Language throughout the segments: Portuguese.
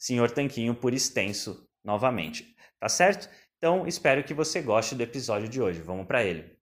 Senhor Tanquinho por extenso novamente. Tá certo? Então, espero que você goste do episódio de hoje. Vamos para ele.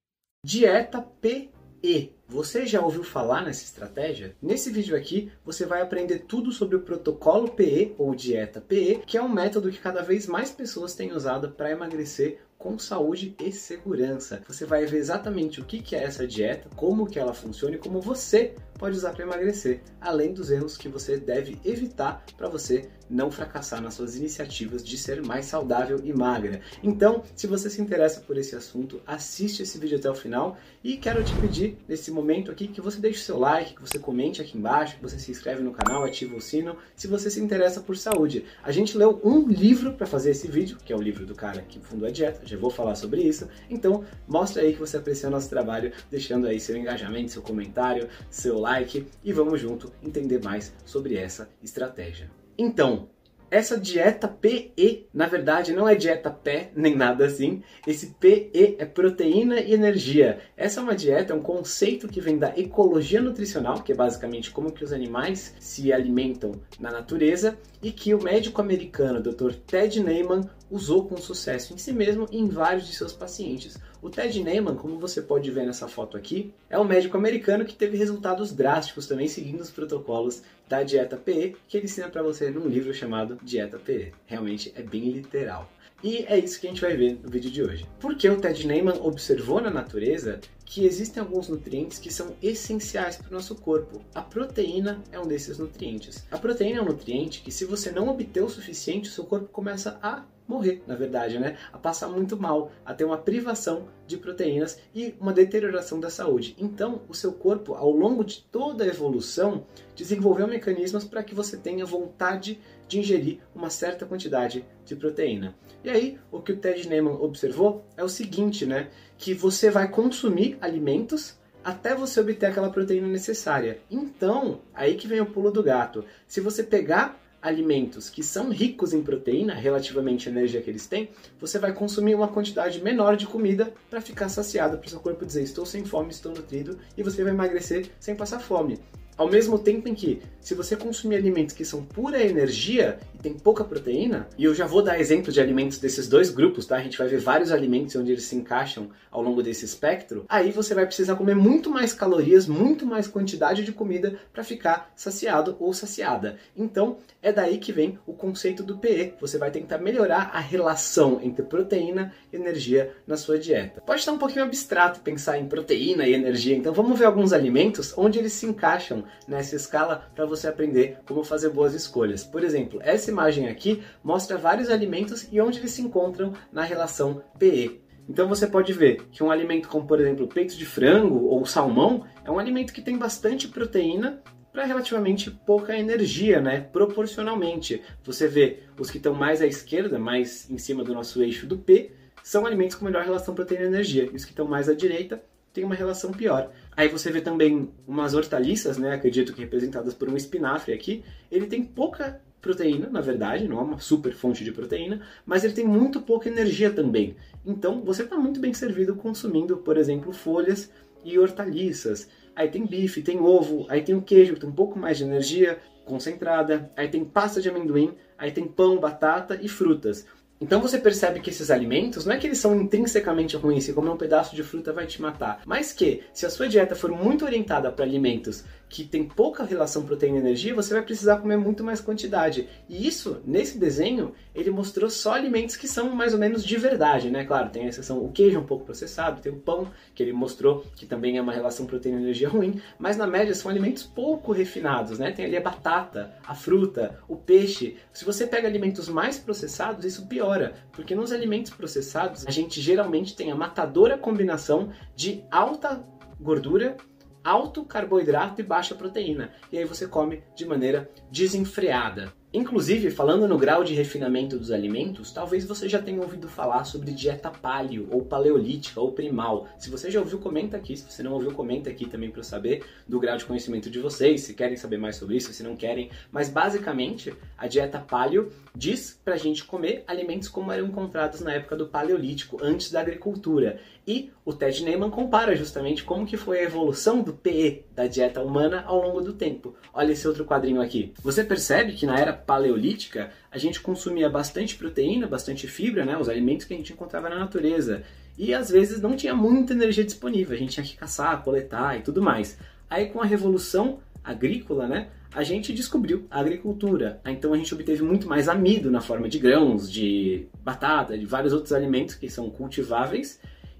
Dieta PE. Você já ouviu falar nessa estratégia? Nesse vídeo aqui, você vai aprender tudo sobre o protocolo PE ou dieta PE, que é um método que cada vez mais pessoas têm usado para emagrecer com saúde e segurança. Você vai ver exatamente o que é essa dieta, como que ela funciona e como você pode usar para emagrecer, além dos erros que você deve evitar para você não fracassar nas suas iniciativas de ser mais saudável e magra. Então, se você se interessa por esse assunto, assiste esse vídeo até o final e quero te pedir nesse momento aqui que você deixe o seu like, que você comente aqui embaixo, que você se inscreve no canal, ativa o sino, se você se interessa por saúde. A gente leu um livro para fazer esse vídeo, que é o livro do cara que fundou a dieta, já vou falar sobre isso. Então, mostra aí que você aprecia o nosso trabalho, deixando aí seu engajamento, seu comentário, seu like e vamos junto entender mais sobre essa estratégia. Então, essa dieta PE, na verdade, não é dieta pé nem nada assim. Esse PE é proteína e energia. Essa é uma dieta, é um conceito que vem da ecologia nutricional, que é basicamente como que os animais se alimentam na natureza, e que o médico americano Dr. Ted Neyman usou com sucesso em si mesmo e em vários de seus pacientes. O Ted Neyman, como você pode ver nessa foto aqui, é um médico americano que teve resultados drásticos também seguindo os protocolos da dieta PE, que ele ensina para você num livro chamado Dieta PE. Realmente é bem literal. E é isso que a gente vai ver no vídeo de hoje. Porque o Ted Neyman observou na natureza que existem alguns nutrientes que são essenciais para o nosso corpo. A proteína é um desses nutrientes. A proteína é um nutriente que, se você não obter o suficiente, o seu corpo começa a morrer, na verdade, né? A passar muito mal, a ter uma privação de proteínas e uma deterioração da saúde. Então, o seu corpo, ao longo de toda a evolução, desenvolveu mecanismos para que você tenha vontade de ingerir uma certa quantidade de proteína. E aí, o que o Ted Neyman observou é o seguinte, né? Que você vai consumir alimentos até você obter aquela proteína necessária. Então, aí que vem o pulo do gato. Se você pegar alimentos que são ricos em proteína, relativamente à energia que eles têm, você vai consumir uma quantidade menor de comida para ficar saciado, para o seu corpo dizer estou sem fome, estou nutrido, e você vai emagrecer sem passar fome. Ao mesmo tempo em que, se você consumir alimentos que são pura energia e tem pouca proteína, e eu já vou dar exemplo de alimentos desses dois grupos, tá? A gente vai ver vários alimentos onde eles se encaixam ao longo desse espectro. Aí você vai precisar comer muito mais calorias, muito mais quantidade de comida para ficar saciado ou saciada. Então, é daí que vem o conceito do PE. Você vai tentar melhorar a relação entre proteína e energia na sua dieta. Pode estar um pouquinho abstrato pensar em proteína e energia, então vamos ver alguns alimentos onde eles se encaixam nessa escala para você aprender como fazer boas escolhas. Por exemplo, essa imagem aqui mostra vários alimentos e onde eles se encontram na relação PE. Então você pode ver que um alimento como, por exemplo, peito de frango ou salmão é um alimento que tem bastante proteína para relativamente pouca energia, né? Proporcionalmente. Você vê os que estão mais à esquerda, mais em cima do nosso eixo do P, são alimentos com melhor relação proteína-energia. E os que estão mais à direita têm uma relação pior. Aí você vê também umas hortaliças, né, acredito que representadas por um espinafre aqui, ele tem pouca proteína, na verdade, não é uma super fonte de proteína, mas ele tem muito pouca energia também. Então você está muito bem servido consumindo, por exemplo, folhas e hortaliças. Aí tem bife, tem ovo, aí tem o queijo que tem um pouco mais de energia concentrada, aí tem pasta de amendoim, aí tem pão, batata e frutas. Então você percebe que esses alimentos não é que eles são intrinsecamente ruins, se comer um pedaço de fruta vai te matar, mas que se a sua dieta for muito orientada para alimentos que tem pouca relação proteína e energia, você vai precisar comer muito mais quantidade. E isso, nesse desenho, ele mostrou só alimentos que são mais ou menos de verdade, né? Claro, tem a exceção, o queijo é um pouco processado, tem o pão, que ele mostrou que também é uma relação proteína e energia ruim, mas na média são alimentos pouco refinados, né? Tem ali a batata, a fruta, o peixe. Se você pega alimentos mais processados, isso piora, porque nos alimentos processados, a gente geralmente tem a matadora combinação de alta gordura alto carboidrato e baixa proteína. E aí você come de maneira desenfreada. Inclusive, falando no grau de refinamento dos alimentos, talvez você já tenha ouvido falar sobre dieta paleo, ou paleolítica, ou primal. Se você já ouviu, comenta aqui. Se você não ouviu, comenta aqui também para eu saber do grau de conhecimento de vocês, se querem saber mais sobre isso, se não querem. Mas basicamente, a dieta paleo diz pra gente comer alimentos como eram encontrados na época do paleolítico, antes da agricultura. E o Ted Neyman compara justamente como que foi a evolução do PE, da dieta humana, ao longo do tempo. Olha esse outro quadrinho aqui. Você percebe que na era paleolítica a gente consumia bastante proteína, bastante fibra, né, os alimentos que a gente encontrava na natureza. E às vezes não tinha muita energia disponível, a gente tinha que caçar, coletar e tudo mais. Aí com a revolução agrícola, né, a gente descobriu a agricultura. Então a gente obteve muito mais amido na forma de grãos, de batata, de vários outros alimentos que são cultiváveis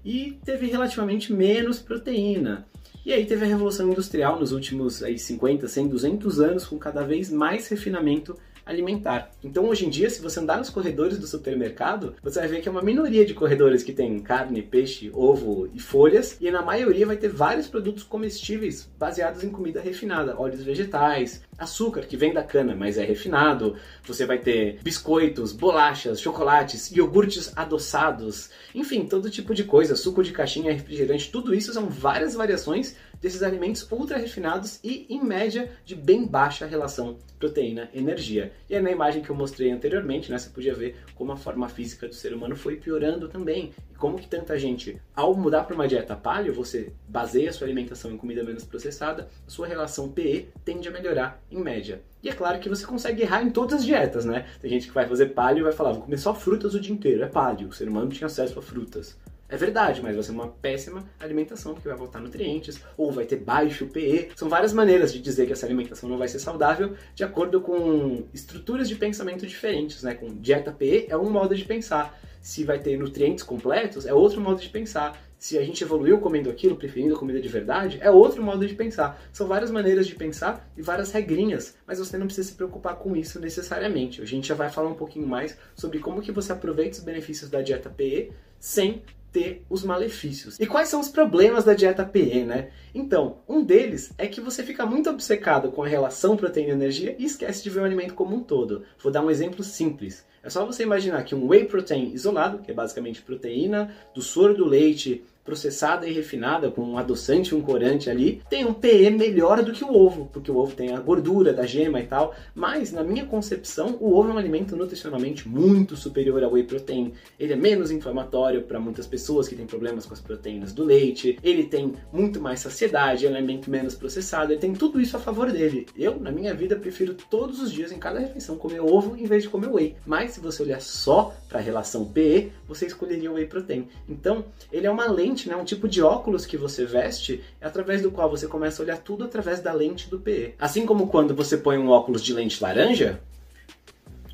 e teve relativamente menos proteína. E aí teve a Revolução Industrial nos últimos aí, 50, 100, 200 anos com cada vez mais refinamento alimentar. Então hoje em dia, se você andar nos corredores do supermercado, você vai ver que é uma minoria de corredores que tem carne, peixe, ovo e folhas, e na maioria vai ter vários produtos comestíveis baseados em comida refinada, óleos vegetais, açúcar que vem da cana, mas é refinado. Você vai ter biscoitos, bolachas, chocolates, iogurtes adoçados, enfim, todo tipo de coisa, suco de caixinha, refrigerante, tudo isso são várias variações desses alimentos ultra refinados e, em média, de bem baixa relação proteína-energia. E aí, na imagem que eu mostrei anteriormente, né, você podia ver como a forma física do ser humano foi piorando também. Como que tanta gente, ao mudar para uma dieta paleo, você baseia sua alimentação em comida menos processada, sua relação PE tende a melhorar em média. E é claro que você consegue errar em todas as dietas, né? Tem gente que vai fazer paleo e vai falar, vou comer só frutas o dia inteiro. É paleo, o ser humano não tinha acesso a frutas. É verdade, mas vai ser uma péssima alimentação, porque vai voltar nutrientes, ou vai ter baixo PE. São várias maneiras de dizer que essa alimentação não vai ser saudável, de acordo com estruturas de pensamento diferentes, né? Com dieta PE é um modo de pensar. Se vai ter nutrientes completos, é outro modo de pensar. Se a gente evoluiu comendo aquilo, preferindo comida de verdade, é outro modo de pensar. São várias maneiras de pensar e várias regrinhas, mas você não precisa se preocupar com isso necessariamente. A gente já vai falar um pouquinho mais sobre como que você aproveita os benefícios da dieta PE sem ter os malefícios. E quais são os problemas da dieta PE, né? Então, um deles é que você fica muito obcecado com a relação proteína-energia e esquece de ver o alimento como um todo. Vou dar um exemplo simples. É só você imaginar que um whey protein isolado, que é basicamente proteína do soro do leite processada e refinada com um adoçante um corante ali, tem um PE melhor do que o ovo, porque o ovo tem a gordura da gema e tal, mas na minha concepção, o ovo é um alimento nutricionalmente muito superior ao whey protein. Ele é menos inflamatório para muitas pessoas que têm problemas com as proteínas do leite, ele tem muito mais saciedade, é um alimento menos processado, ele tem tudo isso a favor dele. Eu, na minha vida, prefiro todos os dias, em cada refeição, comer ovo em vez de comer whey. Mas se você olhar só para a relação PE, você escolheria o whey protein. Então, ele é uma lente lente, né, um tipo de óculos que você veste, é através do qual você começa a olhar tudo através da lente do PE. Assim como quando você põe um óculos de lente laranja,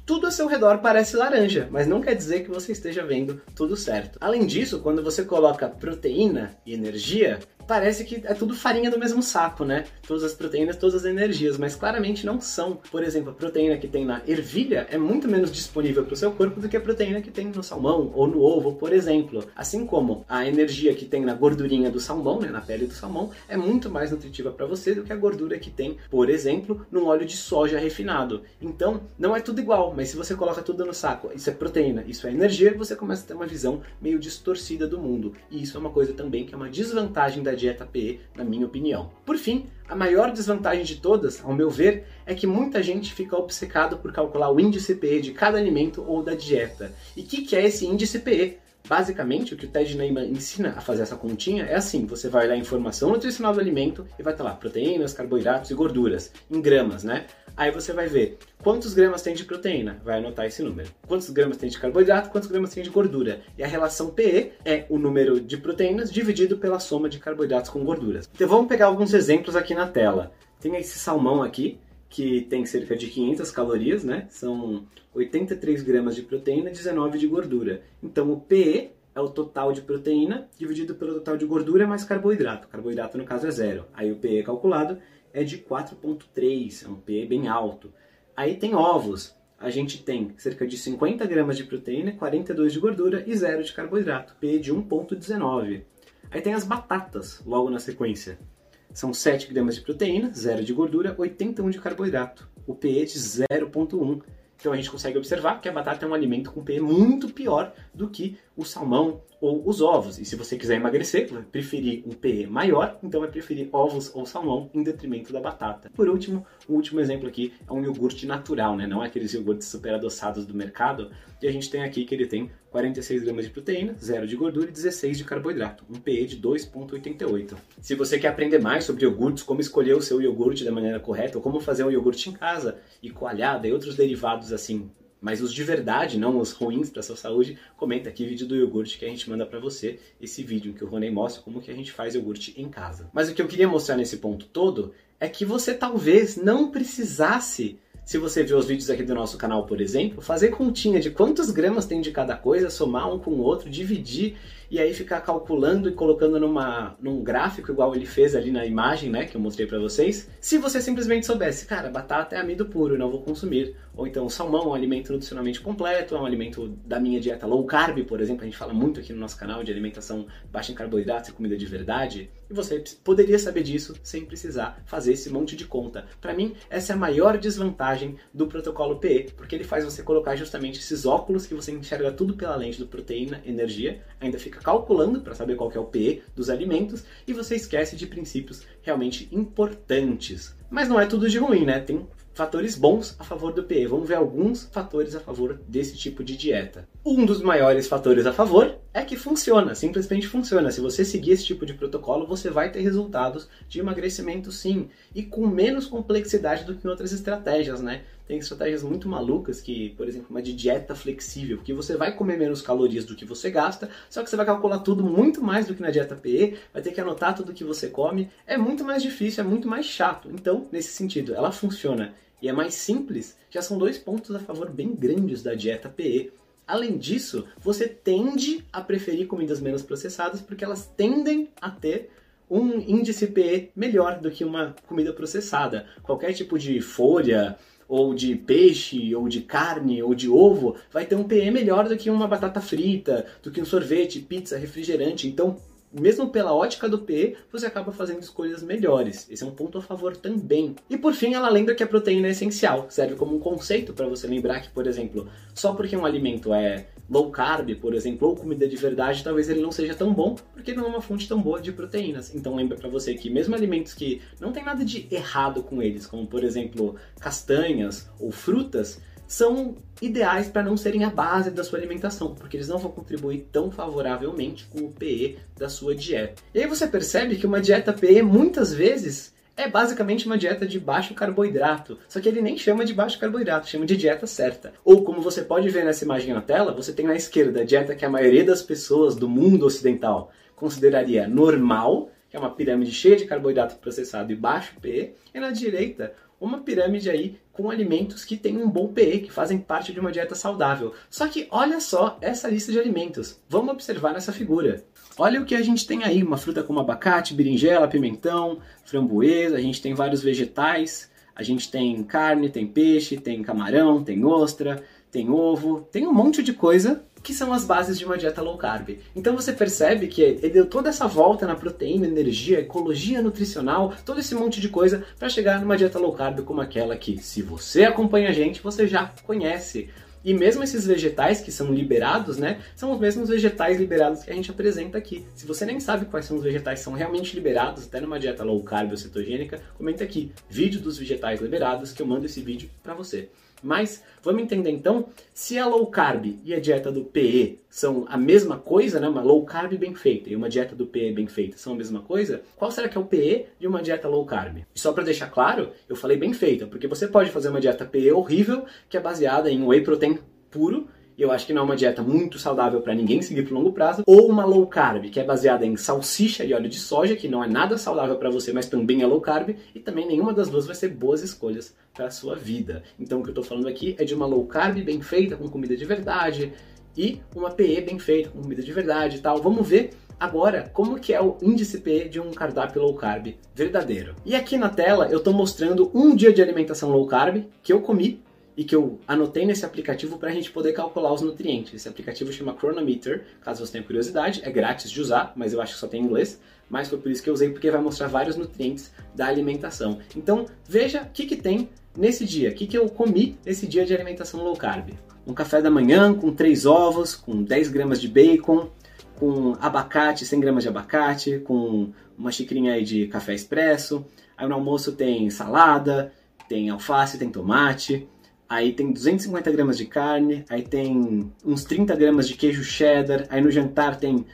tudo ao seu redor parece laranja, mas não quer dizer que você esteja vendo tudo certo. Além disso, quando você coloca proteína e energia, parece que é tudo farinha do mesmo saco, né? Todas as proteínas, todas as energias, mas claramente não são. Por exemplo, a proteína que tem na ervilha é muito menos disponível para o seu corpo do que a proteína que tem no salmão ou no ovo, por exemplo. Assim como a energia que tem na gordurinha do salmão, né, na pele do salmão, é muito mais nutritiva para você do que a gordura que tem, por exemplo, no óleo de soja refinado. Então, não é tudo igual, mas se você coloca tudo no saco, isso é proteína, isso é energia, você começa a ter uma visão meio distorcida do mundo. E isso é uma coisa também que é uma desvantagem da dieta PE, na minha opinião. Por fim, a maior desvantagem de todas, ao meu ver, é que muita gente fica obcecado por calcular o índice PE de cada alimento ou da dieta. E o que, que é esse índice PE? Basicamente, o que o Ted Neyman ensina a fazer essa continha é assim: você vai olhar a informação nutricional do alimento e vai estar lá proteínas, carboidratos e gorduras, em gramas, né? Aí você vai ver quantos gramas tem de proteína, vai anotar esse número. Quantos gramas tem de carboidrato, quantos gramas tem de gordura. E a relação PE é o número de proteínas dividido pela soma de carboidratos com gorduras. Então vamos pegar alguns exemplos aqui na tela. Tem esse salmão aqui, que tem cerca de 500 calorias, né? São 83 gramas de proteína, 19 de gordura. Então o PE é o total de proteína dividido pelo total de gordura mais carboidrato. Carboidrato no caso é zero. Aí o PE calculado é de 4,3, é um PE bem alto. Aí tem ovos. A gente tem cerca de 50 gramas de proteína, 42 de gordura e zero de carboidrato, PE de 1,19. Aí tem as batatas, logo na sequência. São 7 gramas de proteína, 0 de gordura, 81 de carboidrato. O pH de 0,1. Então a gente consegue observar que a batata é um alimento com pH muito pior do que o salmão ou os ovos. E se você quiser emagrecer, vai preferir um PE maior, então vai preferir ovos ou salmão em detrimento da batata. Por último, o último exemplo aqui é um iogurte natural, né? não é aqueles iogurtes super adoçados do mercado. E a gente tem aqui que ele tem 46 gramas de proteína, 0 de gordura e 16 de carboidrato, um PE de 2,88. Se você quer aprender mais sobre iogurtes, como escolher o seu iogurte da maneira correta, ou como fazer um iogurte em casa, e coalhada e outros derivados assim mas os de verdade, não os ruins para sua saúde, comenta aqui o vídeo do iogurte que a gente manda para você, esse vídeo que o Ronei mostra como que a gente faz iogurte em casa. Mas o que eu queria mostrar nesse ponto todo é que você talvez não precisasse se você viu os vídeos aqui do nosso canal, por exemplo, fazer continha de quantos gramas tem de cada coisa, somar um com o outro, dividir e aí ficar calculando e colocando numa, num gráfico igual ele fez ali na imagem, né, que eu mostrei para vocês. Se você simplesmente soubesse, cara, batata é amido puro, não vou consumir. Ou então salmão é um alimento nutricionalmente completo, é um alimento da minha dieta low carb, por exemplo, a gente fala muito aqui no nosso canal de alimentação baixa em carboidratos e comida de verdade. E você poderia saber disso sem precisar fazer esse monte de conta. Para mim, essa é a maior desvantagem do protocolo PE, porque ele faz você colocar justamente esses óculos que você enxerga tudo pela lente do proteína, energia, ainda fica calculando para saber qual é o PE dos alimentos e você esquece de princípios realmente importantes. Mas não é tudo de ruim, né? Tem fatores bons a favor do PE. Vamos ver alguns fatores a favor desse tipo de dieta. Um dos maiores fatores a favor é que funciona, simplesmente funciona. Se você seguir esse tipo de protocolo, você vai ter resultados de emagrecimento sim, e com menos complexidade do que outras estratégias, né? Tem estratégias muito malucas que, por exemplo, uma de dieta flexível, que você vai comer menos calorias do que você gasta, só que você vai calcular tudo muito mais do que na dieta PE, vai ter que anotar tudo que você come, é muito mais difícil, é muito mais chato. Então, nesse sentido, ela funciona e é mais simples, já são dois pontos a favor bem grandes da dieta PE. Além disso, você tende a preferir comidas menos processadas porque elas tendem a ter um índice PE melhor do que uma comida processada. Qualquer tipo de folha, ou de peixe, ou de carne, ou de ovo, vai ter um PE melhor do que uma batata frita, do que um sorvete, pizza, refrigerante. Então, mesmo pela ótica do P, você acaba fazendo escolhas melhores. Esse é um ponto a favor também. E por fim, ela lembra que a proteína é essencial. Serve como um conceito para você lembrar que, por exemplo, só porque um alimento é low carb, por exemplo, ou comida de verdade, talvez ele não seja tão bom, porque não é uma fonte tão boa de proteínas. Então lembra para você que mesmo alimentos que não tem nada de errado com eles, como por exemplo castanhas ou frutas, são ideais para não serem a base da sua alimentação, porque eles não vão contribuir tão favoravelmente com o PE da sua dieta. E aí você percebe que uma dieta PE muitas vezes é basicamente uma dieta de baixo carboidrato, só que ele nem chama de baixo carboidrato, chama de dieta certa. Ou como você pode ver nessa imagem na tela, você tem na esquerda a dieta que a maioria das pessoas do mundo ocidental consideraria normal, que é uma pirâmide cheia de carboidrato processado e baixo PE, e na direita uma pirâmide aí com alimentos que têm um bom PE, que fazem parte de uma dieta saudável. Só que olha só essa lista de alimentos. Vamos observar nessa figura. Olha o que a gente tem aí, uma fruta como abacate, berinjela, pimentão, framboesa, a gente tem vários vegetais, a gente tem carne, tem peixe, tem camarão, tem ostra, tem ovo, tem um monte de coisa que são as bases de uma dieta low carb. Então você percebe que ele deu toda essa volta na proteína, energia, ecologia nutricional, todo esse monte de coisa para chegar numa dieta low carb como aquela que, se você acompanha a gente, você já conhece. E mesmo esses vegetais que são liberados, né, são os mesmos vegetais liberados que a gente apresenta aqui. Se você nem sabe quais são os vegetais que são realmente liberados, até numa dieta low carb ou cetogênica, comenta aqui, vídeo dos vegetais liberados, que eu mando esse vídeo para você. Mas vamos entender então se a low carb e a dieta do PE são a mesma coisa, né? Uma low carb bem feita e uma dieta do PE bem feita são a mesma coisa. Qual será que é o PE de uma dieta low carb? E só para deixar claro, eu falei bem feita, porque você pode fazer uma dieta PE horrível que é baseada em whey protein puro e eu acho que não é uma dieta muito saudável para ninguém seguir por longo prazo, ou uma low carb, que é baseada em salsicha e óleo de soja, que não é nada saudável para você, mas também é low carb, e também nenhuma das duas vai ser boas escolhas para sua vida. Então o que eu estou falando aqui é de uma low carb bem feita, com comida de verdade, e uma PE bem feita, com comida de verdade e tal. Vamos ver Agora, como que é o índice PE de um cardápio low carb verdadeiro? E aqui na tela eu estou mostrando um dia de alimentação low carb que eu comi e que eu anotei nesse aplicativo para a gente poder calcular os nutrientes. Esse aplicativo chama Chronometer, caso você tenha curiosidade, é grátis de usar, mas eu acho que só tem em inglês, mas foi por isso que eu usei, porque vai mostrar vários nutrientes da alimentação. Então, veja o que, que tem nesse dia, o que, que eu comi nesse dia de alimentação low carb. Um café da manhã com 3 ovos, com 10 gramas de bacon, com abacate, 100 gramas de abacate, com uma xicrinha aí de café expresso. Aí no almoço tem salada, tem alface, tem tomate, Aí tem 250 gramas de carne, aí tem uns 30 gramas de queijo cheddar, aí no jantar tem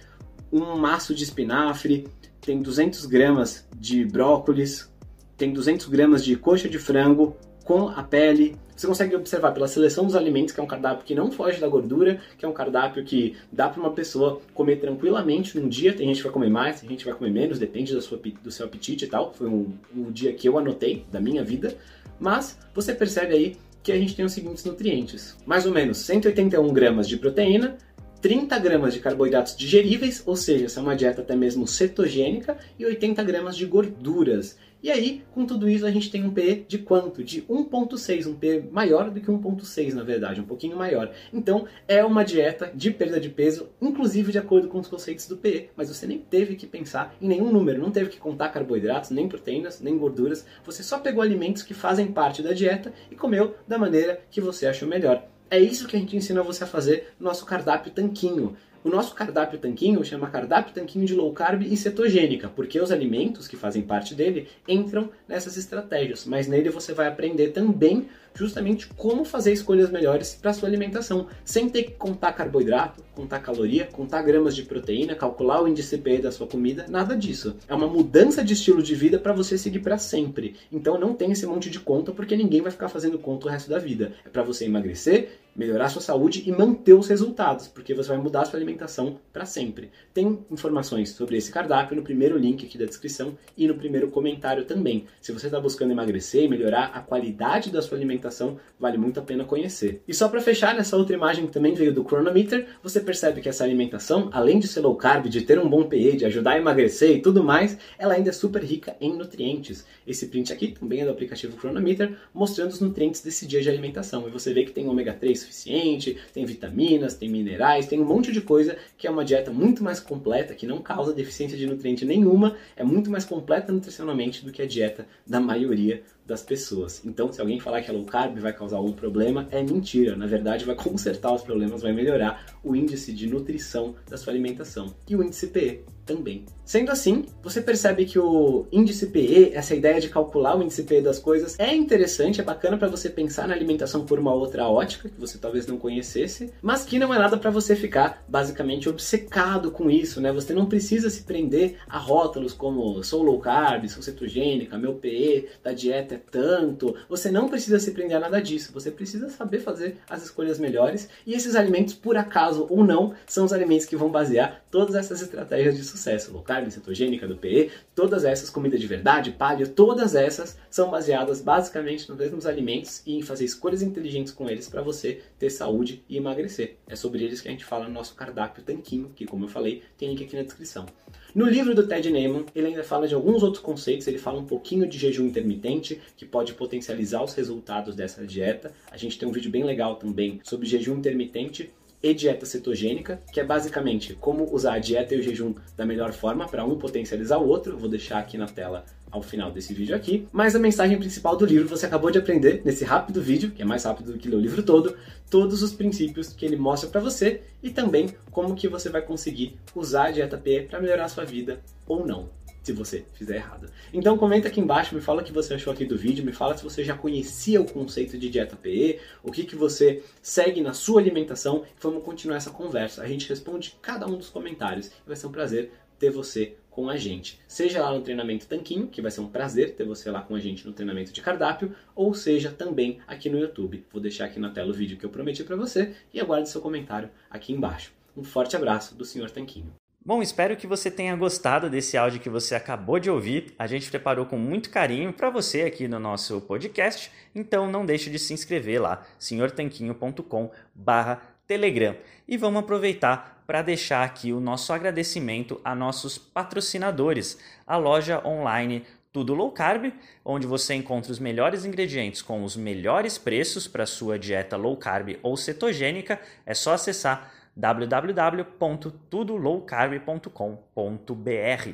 um maço de espinafre, tem 200 gramas de brócolis, tem 200 gramas de coxa de frango com a pele. Você consegue observar pela seleção dos alimentos que é um cardápio que não foge da gordura, que é um cardápio que dá para uma pessoa comer tranquilamente num dia. Tem gente que vai comer mais, tem gente que vai comer menos, depende do seu, do seu apetite e tal. Foi um, um dia que eu anotei da minha vida. Mas você percebe aí que a gente tem os seguintes nutrientes: mais ou menos 181 gramas de proteína, 30 gramas de carboidratos digeríveis, ou seja, essa é uma dieta até mesmo cetogênica, e 80 gramas de gorduras. E aí, com tudo isso, a gente tem um P de quanto? De 1.6, um P maior do que 1.6, na verdade, um pouquinho maior. Então, é uma dieta de perda de peso, inclusive de acordo com os conceitos do PE, mas você nem teve que pensar em nenhum número, não teve que contar carboidratos, nem proteínas, nem gorduras, você só pegou alimentos que fazem parte da dieta e comeu da maneira que você achou melhor. É isso que a gente ensina você a fazer no nosso cardápio tanquinho. O nosso cardápio tanquinho chama cardápio tanquinho de low carb e cetogênica, porque os alimentos que fazem parte dele entram nessas estratégias, mas nele você vai aprender também justamente como fazer escolhas melhores para sua alimentação, sem ter que contar carboidrato, contar caloria, contar gramas de proteína, calcular o índice PE da sua comida, nada disso. É uma mudança de estilo de vida para você seguir para sempre. Então não tem esse monte de conta porque ninguém vai ficar fazendo conta o resto da vida. É para você emagrecer, melhorar sua saúde e manter os resultados, porque você vai mudar sua alimentação para sempre. Tem informações sobre esse cardápio no primeiro link aqui da descrição e no primeiro comentário também. Se você está buscando emagrecer e melhorar a qualidade da sua alimentação, alimentação vale muito a pena conhecer. E só para fechar, nessa outra imagem que também veio do Chronometer, você percebe que essa alimentação, além de ser low carb, de ter um bom PE, de ajudar a emagrecer e tudo mais, ela ainda é super rica em nutrientes. Esse print aqui também é do aplicativo Chronometer, mostrando os nutrientes desse dia de alimentação. E você vê que tem ômega 3 suficiente, tem vitaminas, tem minerais, tem um monte de coisa que é uma dieta muito mais completa, que não causa deficiência de nutriente nenhuma, é muito mais completa nutricionalmente do que a dieta da maioria das pessoas. Então, se alguém falar que é low carb vai causar algum problema, é mentira. Na verdade, vai consertar os problemas, vai melhorar o índice de nutrição da sua alimentação e o índice PE também. Sendo assim, você percebe que o índice PE, essa ideia de calcular o índice PE das coisas, é interessante, é bacana para você pensar na alimentação por uma outra ótica que você talvez não conhecesse, mas que não é nada para você ficar basicamente obcecado com isso, né? Você não precisa se prender a rótulos como sou low carb, sou cetogênica, meu PE da dieta é tanto. Você não precisa se prender a nada disso. Você precisa saber fazer as escolhas melhores e esses alimentos, por acaso ou não, são os alimentos que vão basear todas essas estratégias de sucesso, low carb, cetogênica, do PE, todas essas, comida de verdade, paleo, todas essas são baseadas basicamente nos mesmos alimentos e em fazer escolhas inteligentes com eles para você ter saúde e emagrecer. É sobre eles que a gente fala no nosso cardápio tanquinho, que como eu falei, tem link aqui na descrição. No livro do Ted Neyman, ele ainda fala de alguns outros conceitos, ele fala um pouquinho de jejum intermitente, que pode potencializar os resultados dessa dieta. A gente tem um vídeo bem legal também sobre jejum intermitente e dieta cetogênica, que é basicamente como usar a dieta e o jejum da melhor forma para um potencializar o outro. Vou deixar aqui na tela ao final desse vídeo aqui. Mas a mensagem principal do livro você acabou de aprender nesse rápido vídeo, que é mais rápido do que ler o livro todo, todos os princípios que ele mostra para você e também como que você vai conseguir usar a dieta PE para melhorar a sua vida ou não se você fizer errado. Então comenta aqui embaixo, me fala o que você achou aqui do vídeo, me fala se você já conhecia o conceito de dieta PE, o que, que você segue na sua alimentação vamos continuar essa conversa. A gente responde cada um dos comentários e vai ser um prazer ter você com a gente. Seja lá no treinamento Tanquinho, que vai ser um prazer ter você lá com a gente no treinamento de cardápio, ou seja também aqui no YouTube. Vou deixar aqui na tela o vídeo que eu prometi para você e aguarde seu comentário aqui embaixo. Um forte abraço do Sr. Tanquinho. Bom, espero que você tenha gostado desse áudio que você acabou de ouvir. A gente preparou com muito carinho para você aqui no nosso podcast, então não deixe de se inscrever lá, senhortanquinho.com/telegram. E vamos aproveitar para deixar aqui o nosso agradecimento a nossos patrocinadores, a loja online tudo Low Carb, onde você encontra os melhores ingredientes com os melhores preços para sua dieta low carb ou cetogênica. É só acessar www.tudolowcarb.com.br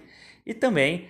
e também